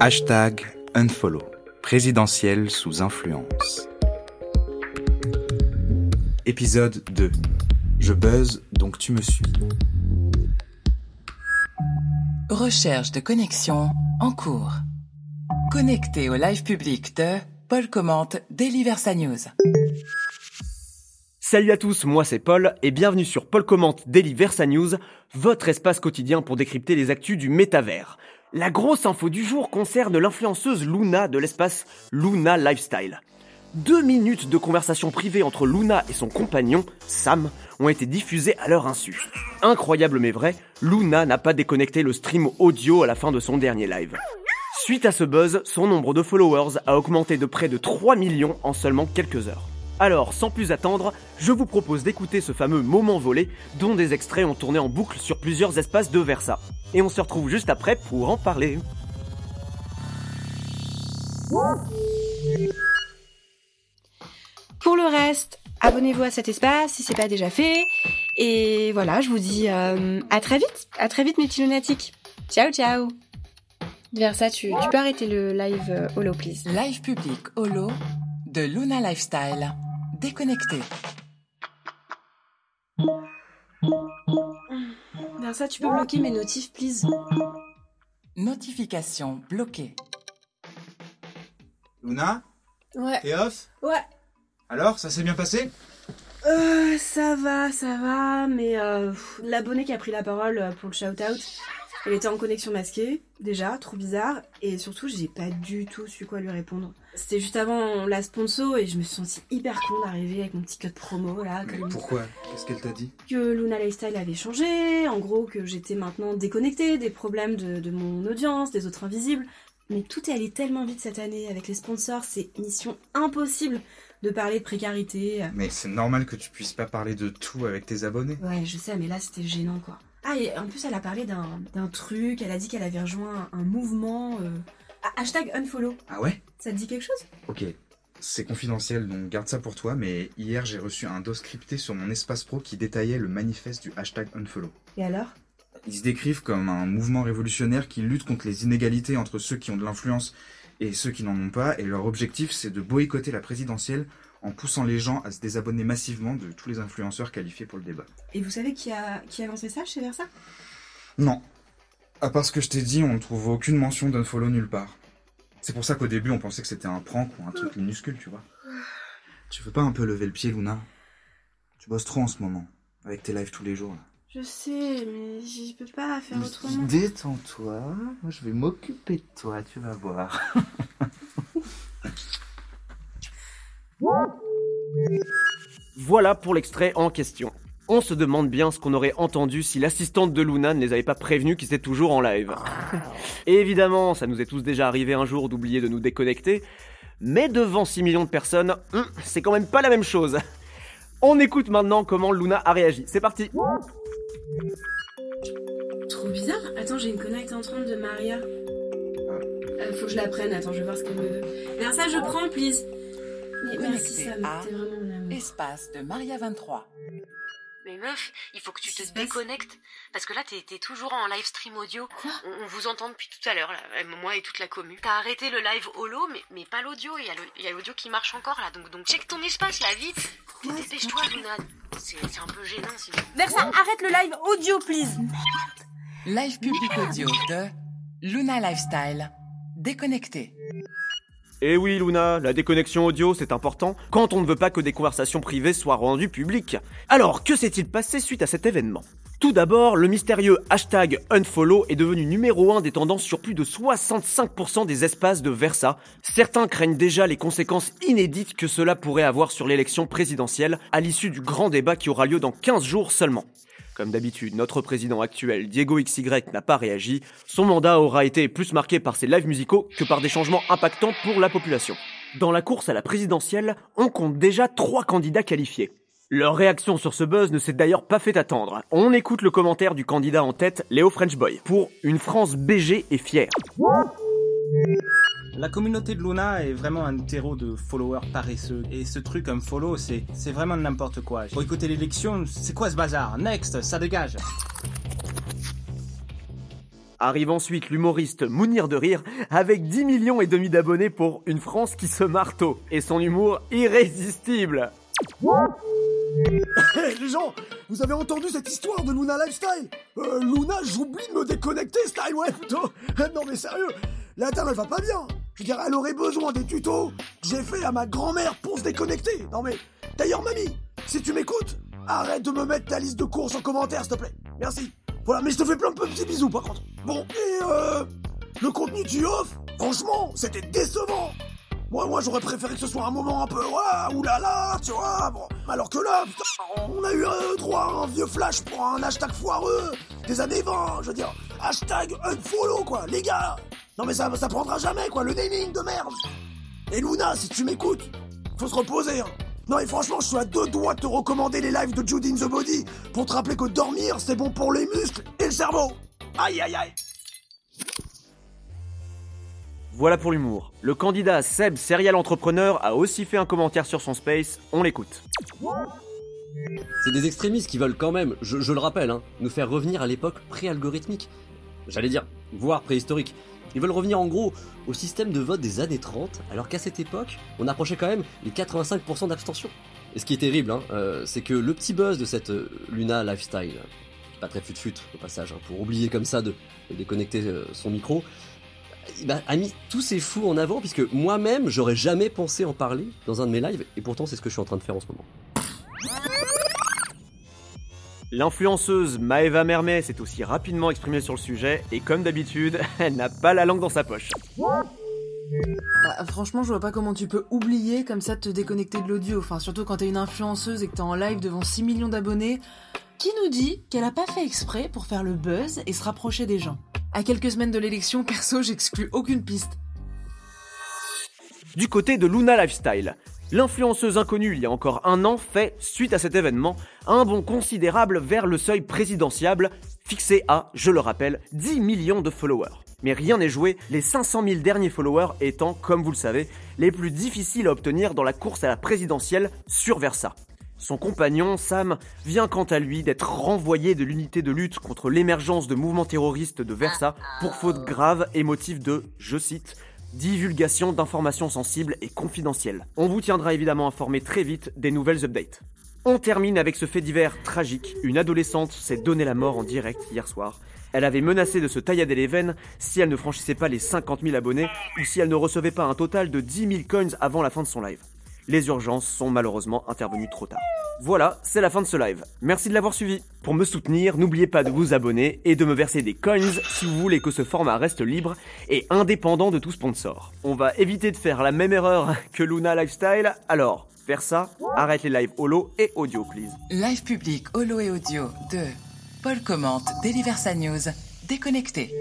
Hashtag unfollow. Présidentiel sous influence. Épisode 2. Je buzz, donc tu me suis. Recherche de connexion en cours. Connecté au live public de Paul Commente Daily Versa News. Salut à tous, moi c'est Paul et bienvenue sur Paul Commente Daily Versa News, votre espace quotidien pour décrypter les actus du métavers. La grosse info du jour concerne l'influenceuse Luna de l'espace Luna Lifestyle. Deux minutes de conversation privée entre Luna et son compagnon, Sam, ont été diffusées à leur insu. Incroyable mais vrai, Luna n'a pas déconnecté le stream audio à la fin de son dernier live. Suite à ce buzz, son nombre de followers a augmenté de près de 3 millions en seulement quelques heures. Alors, sans plus attendre, je vous propose d'écouter ce fameux moment volé dont des extraits ont tourné en boucle sur plusieurs espaces de Versa. Et on se retrouve juste après pour en parler. Pour le reste, abonnez-vous à cet espace si c'est pas déjà fait. Et voilà, je vous dis euh, à très vite. À très vite mes petits lunatiques. Ciao ciao. Versa, tu, tu peux arrêter le live euh, holo please. Live public holo de Luna Lifestyle. Déconnecté. Versa, tu peux bloquer mes notifs please. Notification bloquée. Luna Ouais. T'es off Ouais. Alors, ça s'est bien passé? Euh, ça va, ça va, mais euh, l'abonné qui a pris la parole euh, pour le shout-out, elle était en connexion masquée, déjà, trop bizarre, et surtout, j'ai pas du tout su quoi lui répondre. C'était juste avant la sponsor, et je me suis sentie hyper con d'arriver avec mon petit code promo, là, Mais comme- pourquoi? Qu'est-ce qu'elle t'a dit? Que Luna Lifestyle avait changé, en gros que j'étais maintenant déconnectée des problèmes de, de mon audience, des autres invisibles. Mais tout est allé tellement vite cette année avec les sponsors, c'est mission impossible de parler de précarité. Mais c'est normal que tu puisses pas parler de tout avec tes abonnés. Ouais, je sais, mais là c'était gênant quoi. Ah, et en plus elle a parlé d'un truc, elle a dit qu'elle avait rejoint un mouvement. euh, ah, hashtag unfollow. Ah ouais? Ça te dit quelque chose? Ok. C'est confidentiel, donc garde ça pour toi, mais hier j'ai reçu un dos scripté sur mon espace pro qui détaillait le manifeste du hashtag unfollow. Et alors? Ils se décrivent comme un mouvement révolutionnaire qui lutte contre les inégalités entre ceux qui ont de l'influence et ceux qui n'en ont pas, et leur objectif c'est de boycotter la présidentielle en poussant les gens à se désabonner massivement de tous les influenceurs qualifiés pour le débat. Et vous savez qui a, qui a lancé ça chez Versa? Non. À part ce que je t'ai dit, on ne trouve aucune mention d'unfollow nulle part. C'est pour ça qu'au début, on pensait que c'était un prank ou un truc minuscule, tu vois. Tu veux pas un peu lever le pied, Luna? Tu bosses trop en ce moment, avec tes lives tous les jours. là. Je sais, mais je peux pas faire autrement. Détends-toi, moi je vais m'occuper de toi, tu vas voir. Voilà pour l'extrait en question. On se demande bien ce qu'on aurait entendu si l'assistante de Luna ne les avait pas prévenus qu'ils étaient toujours en live. Et évidemment, ça nous est tous déjà arrivé un jour d'oublier de nous déconnecter, mais devant 6 millions de personnes, hum, c'est quand même pas la même chose. On écoute maintenant comment Luna a réagi. C'est parti Trop bizarre. Attends, j'ai une connect entrante de Maria. Euh, faut que je la prenne. Attends, je vais voir ce qu'elle me veut. Vers ça, je prends, please. Connecté à. Espace de Maria 23. Mais meuf, il faut que tu te déconnectes. Parce que là, t'es t'es toujours en live stream audio. Quoi on, on vous entend depuis tout à l'heure, là, moi et toute la commu. T'as arrêté le live holo, mais, mais pas l'audio. Il y a y l'audio qui marche encore, là. Donc, donc check ton espace, là, vite. Dépêche-toi, Luna. C'est c'est un peu gênant, sinon. Versa, arrête le live audio, please. Live public audio de Luna Lifestyle. Déconnecté. Eh oui Luna, la déconnexion audio c'est important quand on ne veut pas que des conversations privées soient rendues publiques. Alors que s'est-il passé suite à cet événement? Tout d'abord, le mystérieux hashtag unfollow est devenu numéro 1 des tendances sur plus de 65% des espaces de Versa. Certains craignent déjà les conséquences inédites que cela pourrait avoir sur l'élection présidentielle à l'issue du grand débat qui aura lieu dans 15 jours seulement. Comme d'habitude, notre président actuel, Diego XY, n'a pas réagi. Son mandat aura été plus marqué par ses lives musicaux que par des changements impactants pour la population. Dans la course à la présidentielle, on compte déjà trois candidats qualifiés. Leur réaction sur ce buzz ne s'est d'ailleurs pas fait attendre. On écoute le commentaire du candidat en tête, Léo Frenchboy, pour Une France BG et fière. La communauté de Luna est vraiment un terreau de followers paresseux. Et ce truc comme follow, c'est, c'est vraiment n'importe quoi. Pour écouter l'élection, c'est quoi ce bazar? Next, ça dégage. Arrive ensuite l'humoriste Mounir de Rire avec 10 millions et demi d'abonnés pour une France qui se marteau et son humour irrésistible. Hey, les gens, vous avez entendu cette histoire de Luna Lifestyle? Euh, Luna, j'oublie de me déconnecter, style, ouais, plutôt. non mais sérieux, la dame elle va pas bien. Je veux elle aurait besoin des tutos que j'ai fait à ma grand-mère pour se déconnecter. Non mais, d'ailleurs mamie, si tu m'écoutes, arrête de me mettre ta liste de courses en commentaire, s'il te plaît. Merci. Voilà, mais je te fais plein de petits bisous par contre. Bon, et euh, le contenu du off, franchement, c'était décevant. Moi, moi, j'aurais préféré que ce soit un moment un peu, ouais, oulala, tu vois, bon. Alors que là, putain, on a eu droit à un vieux flash pour un hashtag foireux des années 20, je veux dire, hashtag unfollow, quoi, les gars. Non mais ça, ça prendra jamais, quoi, le naming de merde. Et Luna, si tu m'écoutes, faut se reposer, hein. Non et franchement, je suis à deux doigts de te recommander les lives de Judy in the Body pour te rappeler que dormir, c'est bon pour les muscles et le cerveau. Aïe aïe aïe. Voilà pour l'humour. Le candidat Seb, serial entrepreneur, a aussi fait un commentaire sur son space, on l'écoute. C'est des extrémistes qui veulent quand même, je, je le rappelle, hein, nous faire revenir à l'époque pré-algorithmique. J'allais dire, voire préhistorique. Ils veulent revenir en gros au système de vote des années 30, alors qu'à cette époque, on approchait quand même les 85% d'abstention. Et ce qui est terrible, hein, euh, c'est que le petit buzz de cette euh, Luna Lifestyle, pas très fut-fut au passage, hein, pour oublier comme ça de, déconnecter euh, son micro, ben, a mis tous ces fous en avant, puisque moi-même, j'aurais jamais pensé en parler dans un de mes lives, et pourtant c'est ce que je suis en train de faire en ce moment. L'influenceuse Maeva Mermet s'est aussi rapidement exprimée sur le sujet, et comme d'habitude, elle n'a pas la langue dans sa poche. Bah, franchement, je vois pas comment tu peux oublier comme ça de te déconnecter de l'audio. Enfin, surtout quand t'es une influenceuse et que t'es en live devant 6 millions d'abonnés. Qui nous dit qu'elle a pas fait exprès pour faire le buzz et se rapprocher des gens? À quelques semaines de l'élection, perso, j'exclus aucune piste. Du côté de Luna Lifestyle, l'influenceuse inconnue il y a encore un an fait, suite à cet événement, un bond considérable vers le seuil présidentiable, fixé à, je le rappelle, 10 millions de followers. Mais rien n'est joué, les 500 000 derniers followers étant, comme vous le savez, les plus difficiles à obtenir dans la course à la présidentielle sur Versa. Son compagnon, Sam, vient quant à lui d'être renvoyé de l'unité de lutte contre l'émergence de mouvements terroristes de Versa pour faute grave et motif de, je cite, divulgation d'informations sensibles et confidentielles. On vous tiendra évidemment informé très vite des nouvelles updates. On termine avec ce fait divers tragique. Une adolescente s'est donné la mort en direct hier soir. Elle avait menacé de se taillader les veines si elle ne franchissait pas les 50 000 abonnés ou si elle ne recevait pas un total de 10 000 coins avant la fin de son live. Les urgences sont malheureusement intervenues trop tard. Voilà, c'est la fin de ce live. Merci de l'avoir suivi. Pour me soutenir, n'oubliez pas de vous abonner et de me verser des coins si vous voulez que ce format reste libre et indépendant de tout sponsor. On va éviter de faire la même erreur que Luna Lifestyle, alors, faire ça, arrête les lives holo et audio please. Live public, holo et audio de Paul Commente, Deliversa News, déconnecté.